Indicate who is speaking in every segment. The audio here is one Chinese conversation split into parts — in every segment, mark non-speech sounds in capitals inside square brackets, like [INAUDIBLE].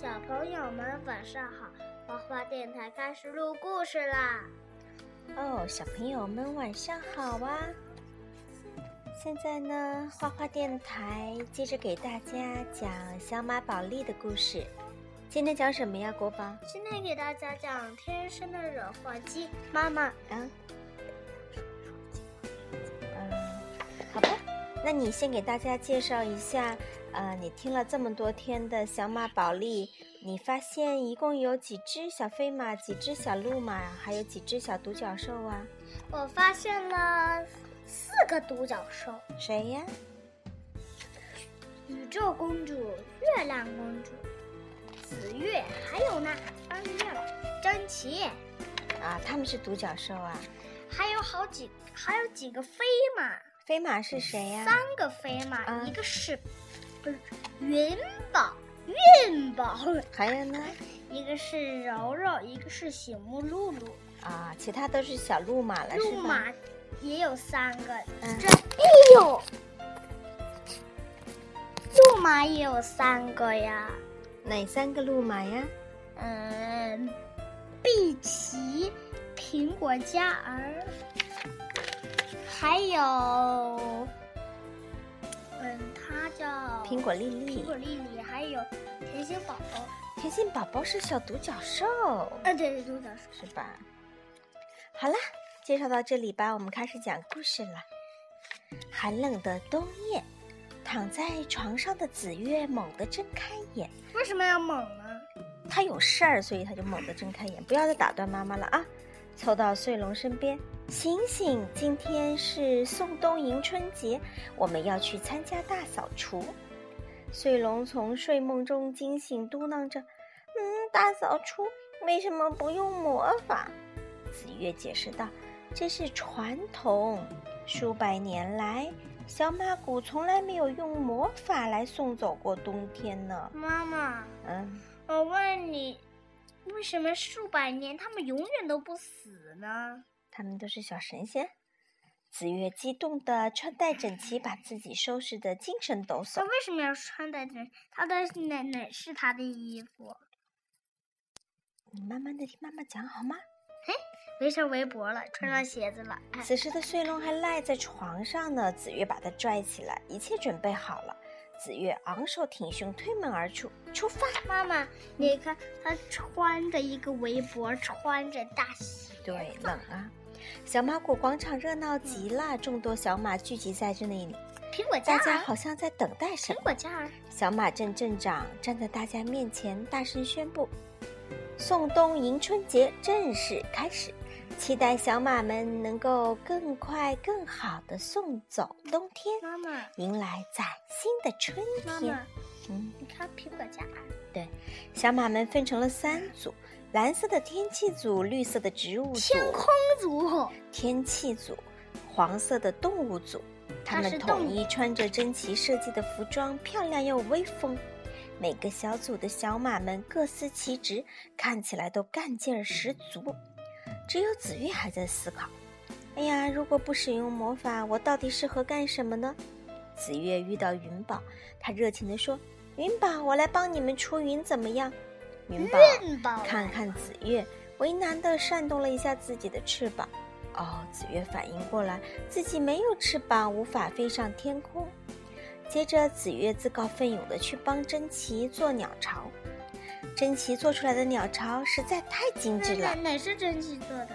Speaker 1: 小朋友们晚上好，花花电台开始录故事啦！
Speaker 2: 哦，小朋友们晚上好啊！现在呢，花花电台接着给大家讲小马宝莉的故事。今天讲什么呀，国宝？
Speaker 1: 今天给大家讲天生的惹祸鸡。妈妈，
Speaker 2: 嗯，嗯，好吧，那你先给大家介绍一下。呃，你听了这么多天的小马宝莉，你发现一共有几只小飞马，几只小鹿马，还有几只小独角兽啊？
Speaker 1: 我发现了四个独角兽。
Speaker 2: 谁呀？
Speaker 1: 宇宙公主、月亮公主、紫月，还有呢，三月了，珍奇。
Speaker 2: 啊，他们是独角兽啊。
Speaker 1: 还有好几，还有几个飞马。
Speaker 2: 飞马是谁呀？
Speaker 1: 三个飞马，一个是。云宝，云宝，
Speaker 2: 还有呢？
Speaker 1: 一个是柔柔，一个是醒目露露
Speaker 2: 啊，其他都是小鹿马了，
Speaker 1: 是鹿马也有三个，这
Speaker 2: 哎呦，
Speaker 1: 鹿马也有三个呀？
Speaker 2: 哪三个鹿马呀？
Speaker 1: 嗯，碧琪、苹果嘉儿，还有。叫
Speaker 2: 苹果丽丽，
Speaker 1: 苹果丽丽，还有甜心宝宝。
Speaker 2: 甜心宝宝是小独角兽。
Speaker 1: 啊，对对，独角
Speaker 2: 兽是吧？好了，介绍到这里吧，我们开始讲故事了。寒冷的冬夜，躺在床上的紫月猛地睁开眼。
Speaker 1: 为什么要猛呢？
Speaker 2: 他有事儿，所以他就猛地睁开眼。不要再打断妈妈了啊！凑到穗龙身边。醒醒！今天是送冬迎春节，我们要去参加大扫除。穗龙从睡梦中惊醒，嘟囔着：“嗯，大扫除为什么不用魔法？”子月解释道：“这是传统，数百年来，小马谷从来没有用魔法来送走过冬天呢。”
Speaker 1: 妈妈，
Speaker 2: 嗯，
Speaker 1: 我问你，为什么数百年他们永远都不死呢？
Speaker 2: 他们都是小神仙。紫月激动的穿戴整齐，把自己收拾的精神抖擞。
Speaker 1: 他为什么要穿戴整？他的奶奶是他的衣服。
Speaker 2: 你慢慢的听妈妈讲好吗？
Speaker 1: 嘿，围上围脖了，穿上鞋子了。
Speaker 2: 此时的穗龙还赖在床上呢。紫月把他拽起来，一切准备好了。紫月昂首挺胸，推门而出，出发。
Speaker 1: 妈妈，你看他穿着一个围脖，穿着大鞋。
Speaker 2: 对，冷啊。小马谷广场热闹极了，众多小马聚集在这里。
Speaker 1: 苹果嘉
Speaker 2: 大家好像在等待什么。
Speaker 1: 苹果嘉儿，
Speaker 2: 小马镇镇长站在大家面前，大声宣布：宋冬迎春节正式开始，期待小马们能够更快、更好的送走冬天，
Speaker 1: 妈妈，
Speaker 2: 迎来崭新的春天。
Speaker 1: 妈妈，嗯，你看苹果嘉儿。
Speaker 2: 对，小马们分成了三组。蓝色的天气组，绿色的植物组，
Speaker 1: 天空组，
Speaker 2: 天气组，黄色的动物组。他们统一穿着珍奇设计的服装，漂亮又威风。每个小组的小马们各司其职，看起来都干劲儿十足。只有紫月还在思考：哎呀，如果不使用魔法，我到底适合干什么呢？紫月遇到云宝，他热情地说：“云宝，我来帮你们出云，怎么样？”
Speaker 1: 云
Speaker 2: 宝看看紫月，为难地扇动了一下自己的翅膀。哦，紫月反应过来，自己没有翅膀，无法飞上天空。接着，紫月自告奋勇地去帮珍奇做鸟巢。珍奇做出来的鸟巢实在太精致了。
Speaker 1: 哪是珍奇做的？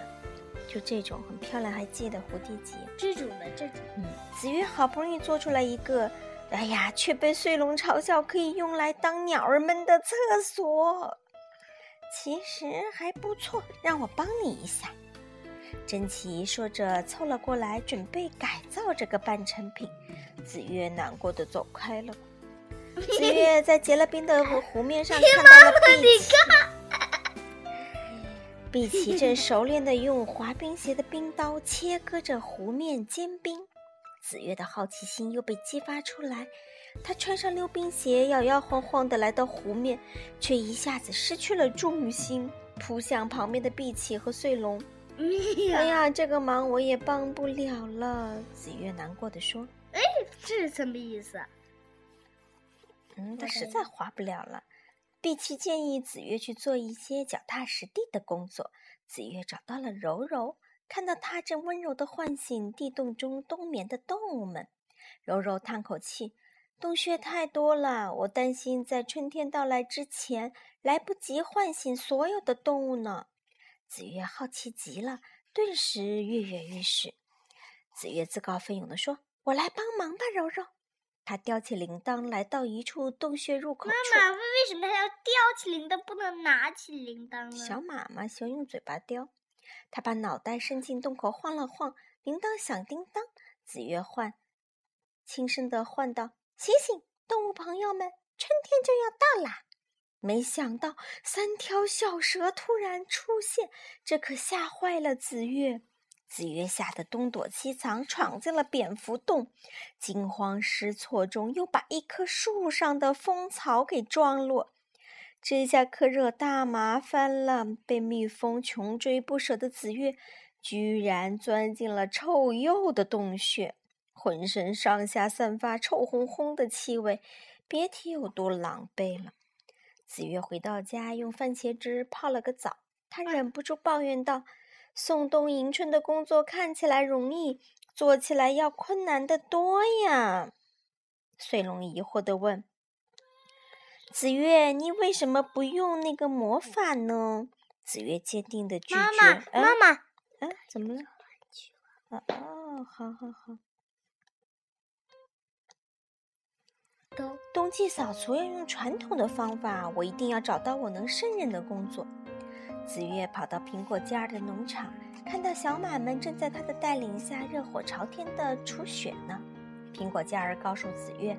Speaker 2: 就这种很漂亮，还系的蝴蝶结。
Speaker 1: 这种的，这种。
Speaker 2: 嗯，紫月好不容易做出来一个。哎呀，却被穗龙嘲笑可以用来当鸟儿们的厕所。其实还不错，让我帮你一下。珍奇说着，凑了过来，准备改造这个半成品。子月难过的走开了。[LAUGHS] 紫月在结了冰的湖湖面上看到了碧琪。[LAUGHS] 碧琪正熟练的用滑冰鞋的冰刀切割着湖面坚冰。紫月的好奇心又被激发出来，他穿上溜冰鞋，摇摇晃晃的来到湖面，却一下子失去了重心，扑向旁边的碧琪和穗龙。哎呀，这个忙我也帮不了了。紫月难过的说：“
Speaker 1: 哎，这是什么意思？”
Speaker 2: 嗯，他实在滑不了了。碧琪建议子月去做一些脚踏实地的工作。子月找到了柔柔，看到她正温柔地唤醒地洞中冬眠的动物们。柔柔叹口气：“洞穴太多了，我担心在春天到来之前来不及唤醒所有的动物呢。”子月好奇极了，顿时跃跃欲试。子月自告奋勇地说：“我来帮忙吧，柔柔。”他叼起铃铛，来到一处洞穴入口处。
Speaker 1: 妈妈，为什么他要叼起铃铛，不能拿起铃铛呢？
Speaker 2: 小马嘛，喜欢用嘴巴叼。他把脑袋伸进洞口，晃了晃，铃铛响叮当。子月唤，轻声的唤道：“醒醒，动物朋友们，春天就要到啦！”没想到三条小蛇突然出现，这可吓坏了子月。子月吓得东躲西藏，闯进了蝙蝠洞。惊慌失措中，又把一棵树上的蜂巢给撞落。这下可惹大麻烦了。被蜜蜂穷追不舍的子月，居然钻进了臭鼬的洞穴，浑身上下散发臭烘烘的气味，别提有多狼狈了。子月回到家，用番茄汁泡了个澡，他忍不住抱怨道。送冬迎春的工作看起来容易，做起来要困难的多呀。穗龙疑惑的问：“子月，你为什么不用那个魔法呢？”子月坚定的拒绝。
Speaker 1: 妈妈，妈妈，
Speaker 2: 啊，怎么了？啊哦，好好好。冬冬季扫除要用传统的方法，我一定要找到我能胜任的工作。子月跑到苹果尖儿的农场，看到小马们正在他的带领下热火朝天的除雪呢。苹果尖儿告诉子月，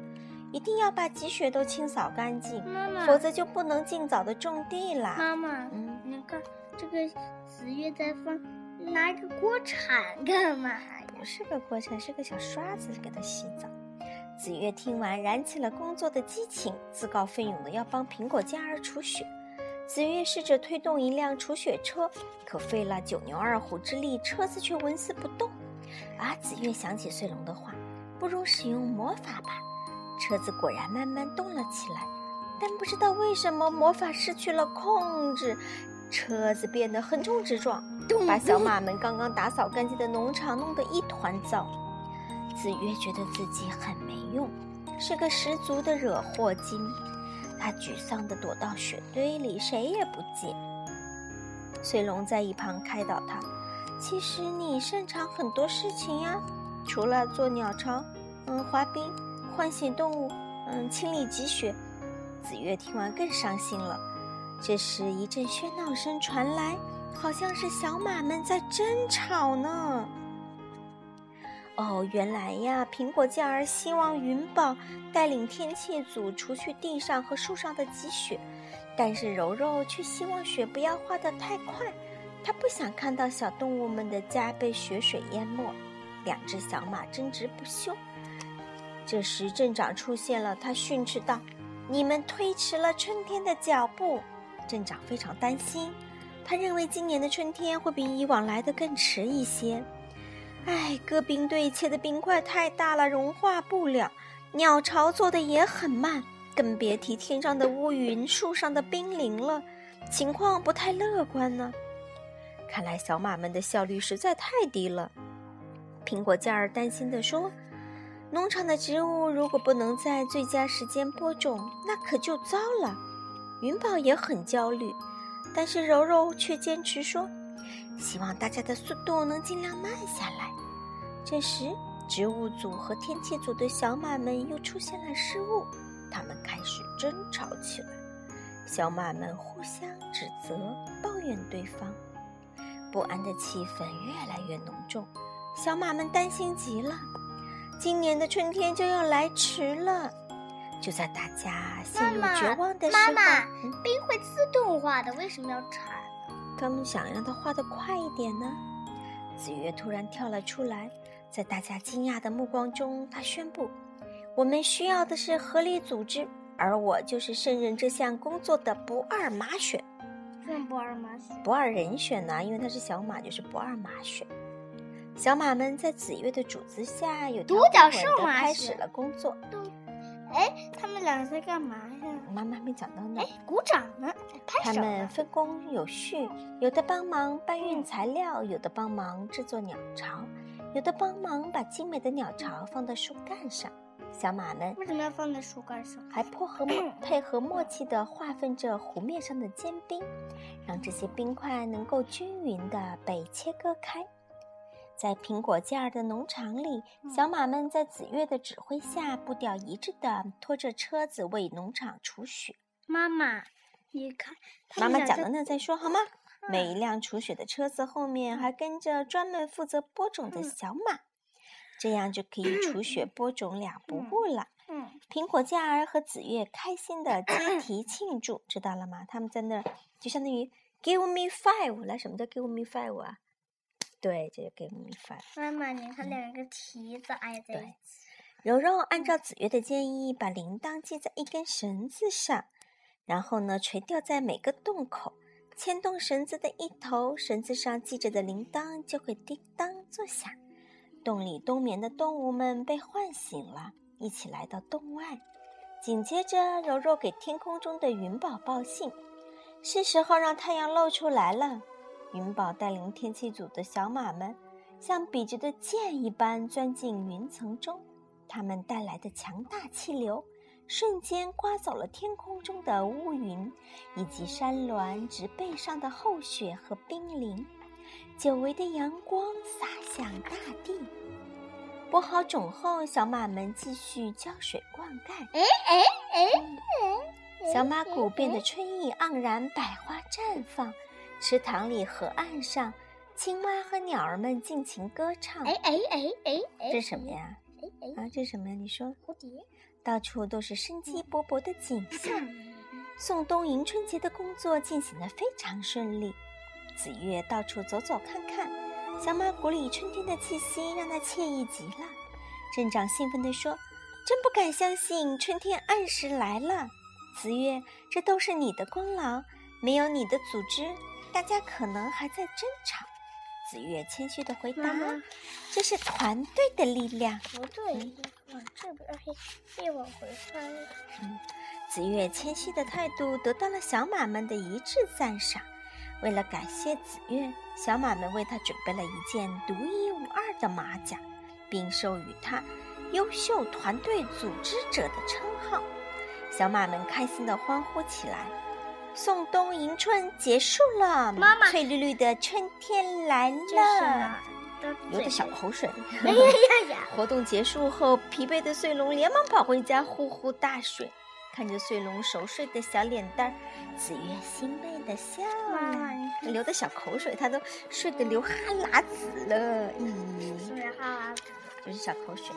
Speaker 2: 一定要把积雪都清扫干净，
Speaker 1: 妈妈，
Speaker 2: 否则就不能尽早的种地啦。
Speaker 1: 妈妈，嗯，你看这个子月在放，拿一个锅铲干嘛呀？
Speaker 2: 不是个锅铲，是个小刷子给它洗澡。子月听完，燃起了工作的激情，自告奋勇的要帮苹果尖儿除雪。子月试着推动一辆除雪车，可费了九牛二虎之力，车子却纹丝不动。啊！子月想起穗龙的话，不如使用魔法吧。车子果然慢慢动了起来，但不知道为什么魔法失去了控制，车子变得横冲直撞，把 [LAUGHS] 小马们刚刚打扫干净的农场弄得一团糟。子月觉得自己很没用，是个十足的惹祸精。他沮丧地躲到雪堆里，谁也不见。穗龙在一旁开导他：“其实你擅长很多事情呀，除了做鸟巢，嗯，滑冰，唤醒动物，嗯，清理积雪。”子月听完更伤心了。这时，一阵喧闹声传来，好像是小马们在争吵呢。哦，原来呀，苹果酱儿希望云宝带领天气组除去地上和树上的积雪，但是柔柔却希望雪不要化得太快，她不想看到小动物们的家被雪水淹没。两只小马争执不休。这时镇长出现了，他训斥道：“你们推迟了春天的脚步。”镇长非常担心，他认为今年的春天会比以往来得更迟一些。哎，戈冰队切的冰块太大了，融化不了；鸟巢做的也很慢，更别提天上的乌云、树上的冰凌了，情况不太乐观呢。看来小马们的效率实在太低了。苹果酱儿担心地说：“农场的植物如果不能在最佳时间播种，那可就糟了。”云宝也很焦虑，但是柔柔却坚持说。希望大家的速度能尽量慢下来。这时，植物组和天气组的小马们又出现了失误，他们开始争吵起来。小马们互相指责、抱怨对方，不安的气氛越来越浓重。小马们担心极了，今年的春天就要来迟了。就在大家陷入绝望的时候，
Speaker 1: 妈妈，冰会自动化的，为什么要铲？
Speaker 2: 他们想让他画得快一点呢。子月突然跳了出来，在大家惊讶的目光中，他宣布：“我们需要的是合理组织，而我就是胜任这项工作的不二马选。”
Speaker 1: 不二马选？
Speaker 2: 不二人选呢？因为他是小马，就是不二马选。小马们在子月的主子下，有条不紊地开始了工作。
Speaker 1: 哎，他们两个在干嘛呀？
Speaker 2: 妈妈还没讲到呢。
Speaker 1: 哎，鼓掌呢，拍
Speaker 2: 他。们分工有序，有的帮忙搬运材料，有的帮忙制作鸟巢，有的帮忙把精美的鸟巢放到树干上。小马们
Speaker 1: 为什么要放在树干上？
Speaker 2: 还 [CLEARS THROAT] 配合默配合默契地划分着湖面上的坚冰，让这些冰块能够均匀地被切割开。在苹果架儿的农场里，小马们在子月的指挥下，步调一致地拖着车子为农场除雪。
Speaker 1: 妈妈，你看，
Speaker 2: 妈妈讲了那，再说好吗？每一辆除雪的车子后面还跟着专门负责播种的小马，这样就可以除雪播种两不误了。
Speaker 1: 嗯，
Speaker 2: 苹果嘉儿和子月开心的集体 [COUGHS] 庆祝，知道了吗？他们在那儿就相当于 “give me five”，来，什么叫 “give me five” 啊？对，这就给米饭。
Speaker 1: 妈妈，你看两个蹄子挨在一起。
Speaker 2: 柔柔按照子月的建议，把铃铛系在一根绳子上，然后呢，垂吊在每个洞口。牵动绳子的一头，绳子上系着的铃铛就会叮当作响。洞里冬眠的动物们被唤醒了，一起来到洞外。紧接着，柔柔给天空中的云宝报信，是时候让太阳露出来了。云宝带领天气组的小马们，像笔直的箭一般钻进云层中。它们带来的强大气流，瞬间刮走了天空中的乌云，以及山峦植被上的厚雪和冰凌。久违的阳光洒向大地。播好种后，小马们继续浇水灌溉。
Speaker 1: 哎哎哎哎！
Speaker 2: 小马谷变得春意盎然，百花绽放。池塘里、河岸上，青蛙和鸟儿们尽情歌唱。
Speaker 1: 哎哎哎哎哎！
Speaker 2: 这是什么呀？
Speaker 1: 哎哎，
Speaker 2: 啊，这是什么呀？你说，
Speaker 1: 蝴蝶。
Speaker 2: 到处都是生机勃勃的景象。
Speaker 1: 嗯
Speaker 2: 送冬迎春节的工作进行得非常顺利。子月到处走走看看，小马谷里春天的气息让他惬意极了。镇长兴奋地说：“真不敢相信，春天按时来了。子月，这都是你的功劳，没有你的组织，大家可能还在争吵。”子月谦虚的回答
Speaker 1: 妈妈：“
Speaker 2: 这是团队的力量。”
Speaker 1: 不对，往这边，嘿，别往回翻。
Speaker 2: 子月谦虚的态度得到了小马们的一致赞赏。为了感谢子月，小马们为他准备了一件独一无二的马甲，并授予他“优秀团队组织者”的称号。小马们开心地欢呼起来。送冬迎春结束了，
Speaker 1: 妈妈
Speaker 2: 翠绿绿的春天来了
Speaker 1: 哪，
Speaker 2: 流的小口水。
Speaker 1: 哎呀呀呀！[LAUGHS]
Speaker 2: 活动结束后，疲惫的穗龙连忙跑回家呼呼大睡。看着穗龙熟睡的小脸蛋儿，子月欣慰的笑了。流的小口水，他都睡得流哈喇子了。咦，
Speaker 1: 是不是哈喇子？
Speaker 2: 就是小口水。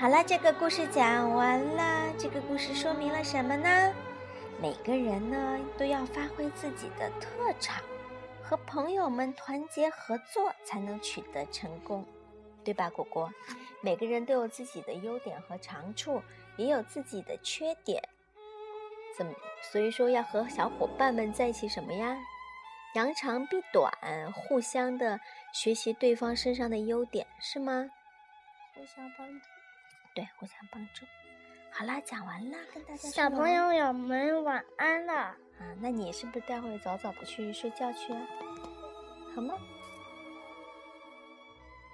Speaker 2: 好了，这个故事讲完了。这个故事说明了什么呢？每个人呢都要发挥自己的特长，和朋友们团结合作，才能取得成功，对吧，果果？每个人都有自己的优点和长处，也有自己的缺点。怎么？所以说要和小伙伴们在一起什么呀？扬长避短，互相的学习对方身上的优点，是吗？
Speaker 1: 互相帮助。
Speaker 2: 对，互相帮助。好啦，讲完啦，跟大家说
Speaker 1: 小朋友们晚安了。
Speaker 2: 啊，那你是不是待会儿早早的去睡觉去啊？好吗？